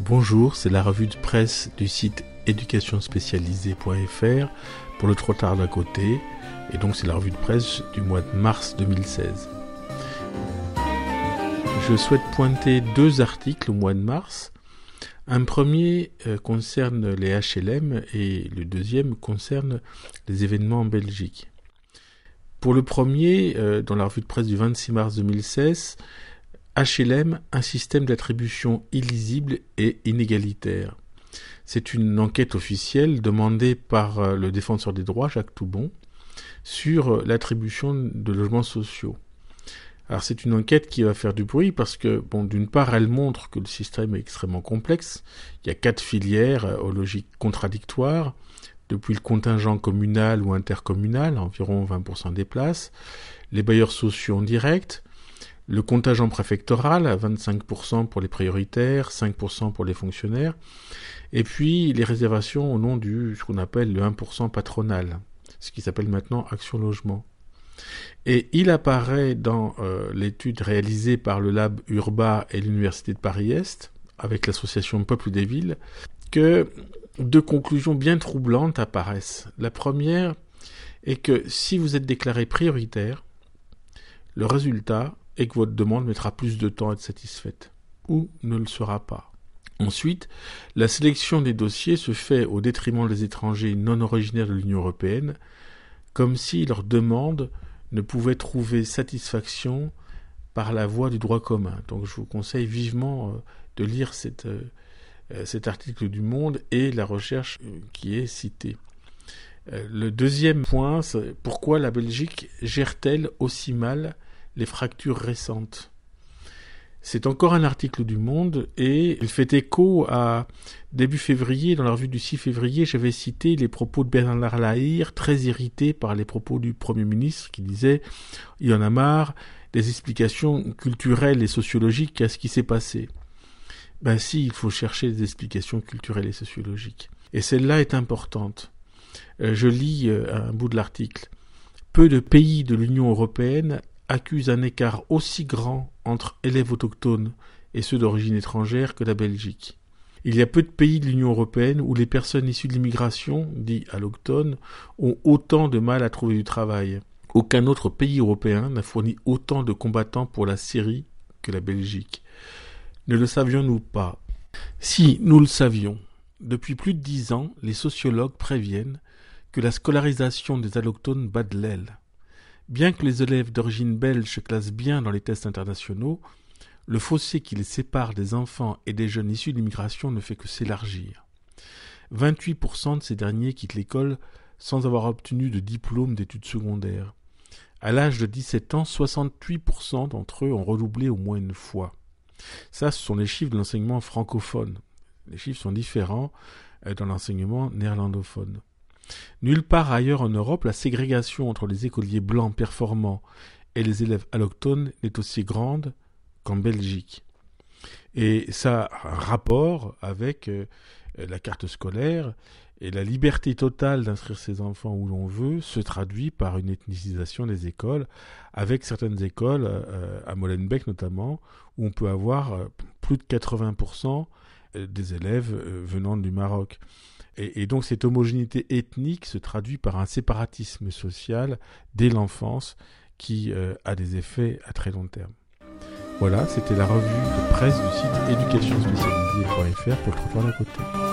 Bonjour, c'est la revue de presse du site éducationspécialisée.fr pour le Trottoir d'à côté, et donc c'est la revue de presse du mois de mars 2016. Je souhaite pointer deux articles au mois de mars. Un premier euh, concerne les HLM et le deuxième concerne les événements en Belgique. Pour le premier, euh, dans la revue de presse du 26 mars 2016, HLM, un système d'attribution illisible et inégalitaire. C'est une enquête officielle demandée par euh, le défenseur des droits, Jacques Toubon, sur euh, l'attribution de logements sociaux. Alors c'est une enquête qui va faire du bruit parce que, bon, d'une part, elle montre que le système est extrêmement complexe. Il y a quatre filières euh, aux logiques contradictoires, depuis le contingent communal ou intercommunal, environ 20% des places, les bailleurs sociaux en direct, le contingent préfectoral à 25% pour les prioritaires, 5% pour les fonctionnaires, et puis les réservations au nom du ce qu'on appelle le 1% patronal, ce qui s'appelle maintenant Action Logement. Et il apparaît dans euh, l'étude réalisée par le Lab Urba et l'Université de Paris-Est, avec l'association Peuple des Villes, que deux conclusions bien troublantes apparaissent. La première est que si vous êtes déclaré prioritaire, le résultat que votre demande mettra plus de temps à être satisfaite, ou ne le sera pas. Ensuite, la sélection des dossiers se fait au détriment des étrangers non originaires de l'Union européenne, comme si leur demande ne pouvait trouver satisfaction par la voie du droit commun. Donc je vous conseille vivement euh, de lire euh, euh, cet article du Monde et la recherche qui est citée. Le deuxième point, c'est pourquoi la Belgique gère-t-elle aussi mal les fractures récentes. C'est encore un article du Monde et il fait écho à début février, dans la revue du 6 février, j'avais cité les propos de Bernard Lahire, très irrité par les propos du Premier ministre qui disait il y en a marre des explications culturelles et sociologiques à ce qui s'est passé. Ben si, il faut chercher des explications culturelles et sociologiques. Et celle-là est importante. Euh, je lis euh, un bout de l'article. Peu de pays de l'Union européenne accuse un écart aussi grand entre élèves autochtones et ceux d'origine étrangère que la Belgique. Il y a peu de pays de l'Union européenne où les personnes issues de l'immigration, dit allochtones, ont autant de mal à trouver du travail. Aucun autre pays européen n'a fourni autant de combattants pour la Syrie que la Belgique. Ne le savions-nous pas? Si, nous le savions. Depuis plus de dix ans, les sociologues préviennent que la scolarisation des allochtones bat de l'aile. Bien que les élèves d'origine belge se classent bien dans les tests internationaux, le fossé qui les sépare des enfants et des jeunes issus d'immigration ne fait que s'élargir. 28% de ces derniers quittent l'école sans avoir obtenu de diplôme d'études secondaires. À l'âge de 17 ans, 68% d'entre eux ont redoublé au moins une fois. Ça, ce sont les chiffres de l'enseignement francophone. Les chiffres sont différents euh, dans l'enseignement néerlandophone. Nulle part ailleurs en Europe, la ségrégation entre les écoliers blancs performants et les élèves allochtones n'est aussi grande qu'en Belgique. Et ça rapport avec euh, la carte scolaire et la liberté totale d'inscrire ses enfants où l'on veut se traduit par une ethnicisation des écoles, avec certaines écoles, euh, à Molenbeek notamment, où on peut avoir euh, plus de 80% des élèves venant du Maroc. Et, donc cette homogénéité ethnique se traduit par un séparatisme social dès l'enfance qui euh, a des effets à très long terme. Voilà, c'était la revue de presse du site éducationspécialisée.fr pour le trottoir d'à côté.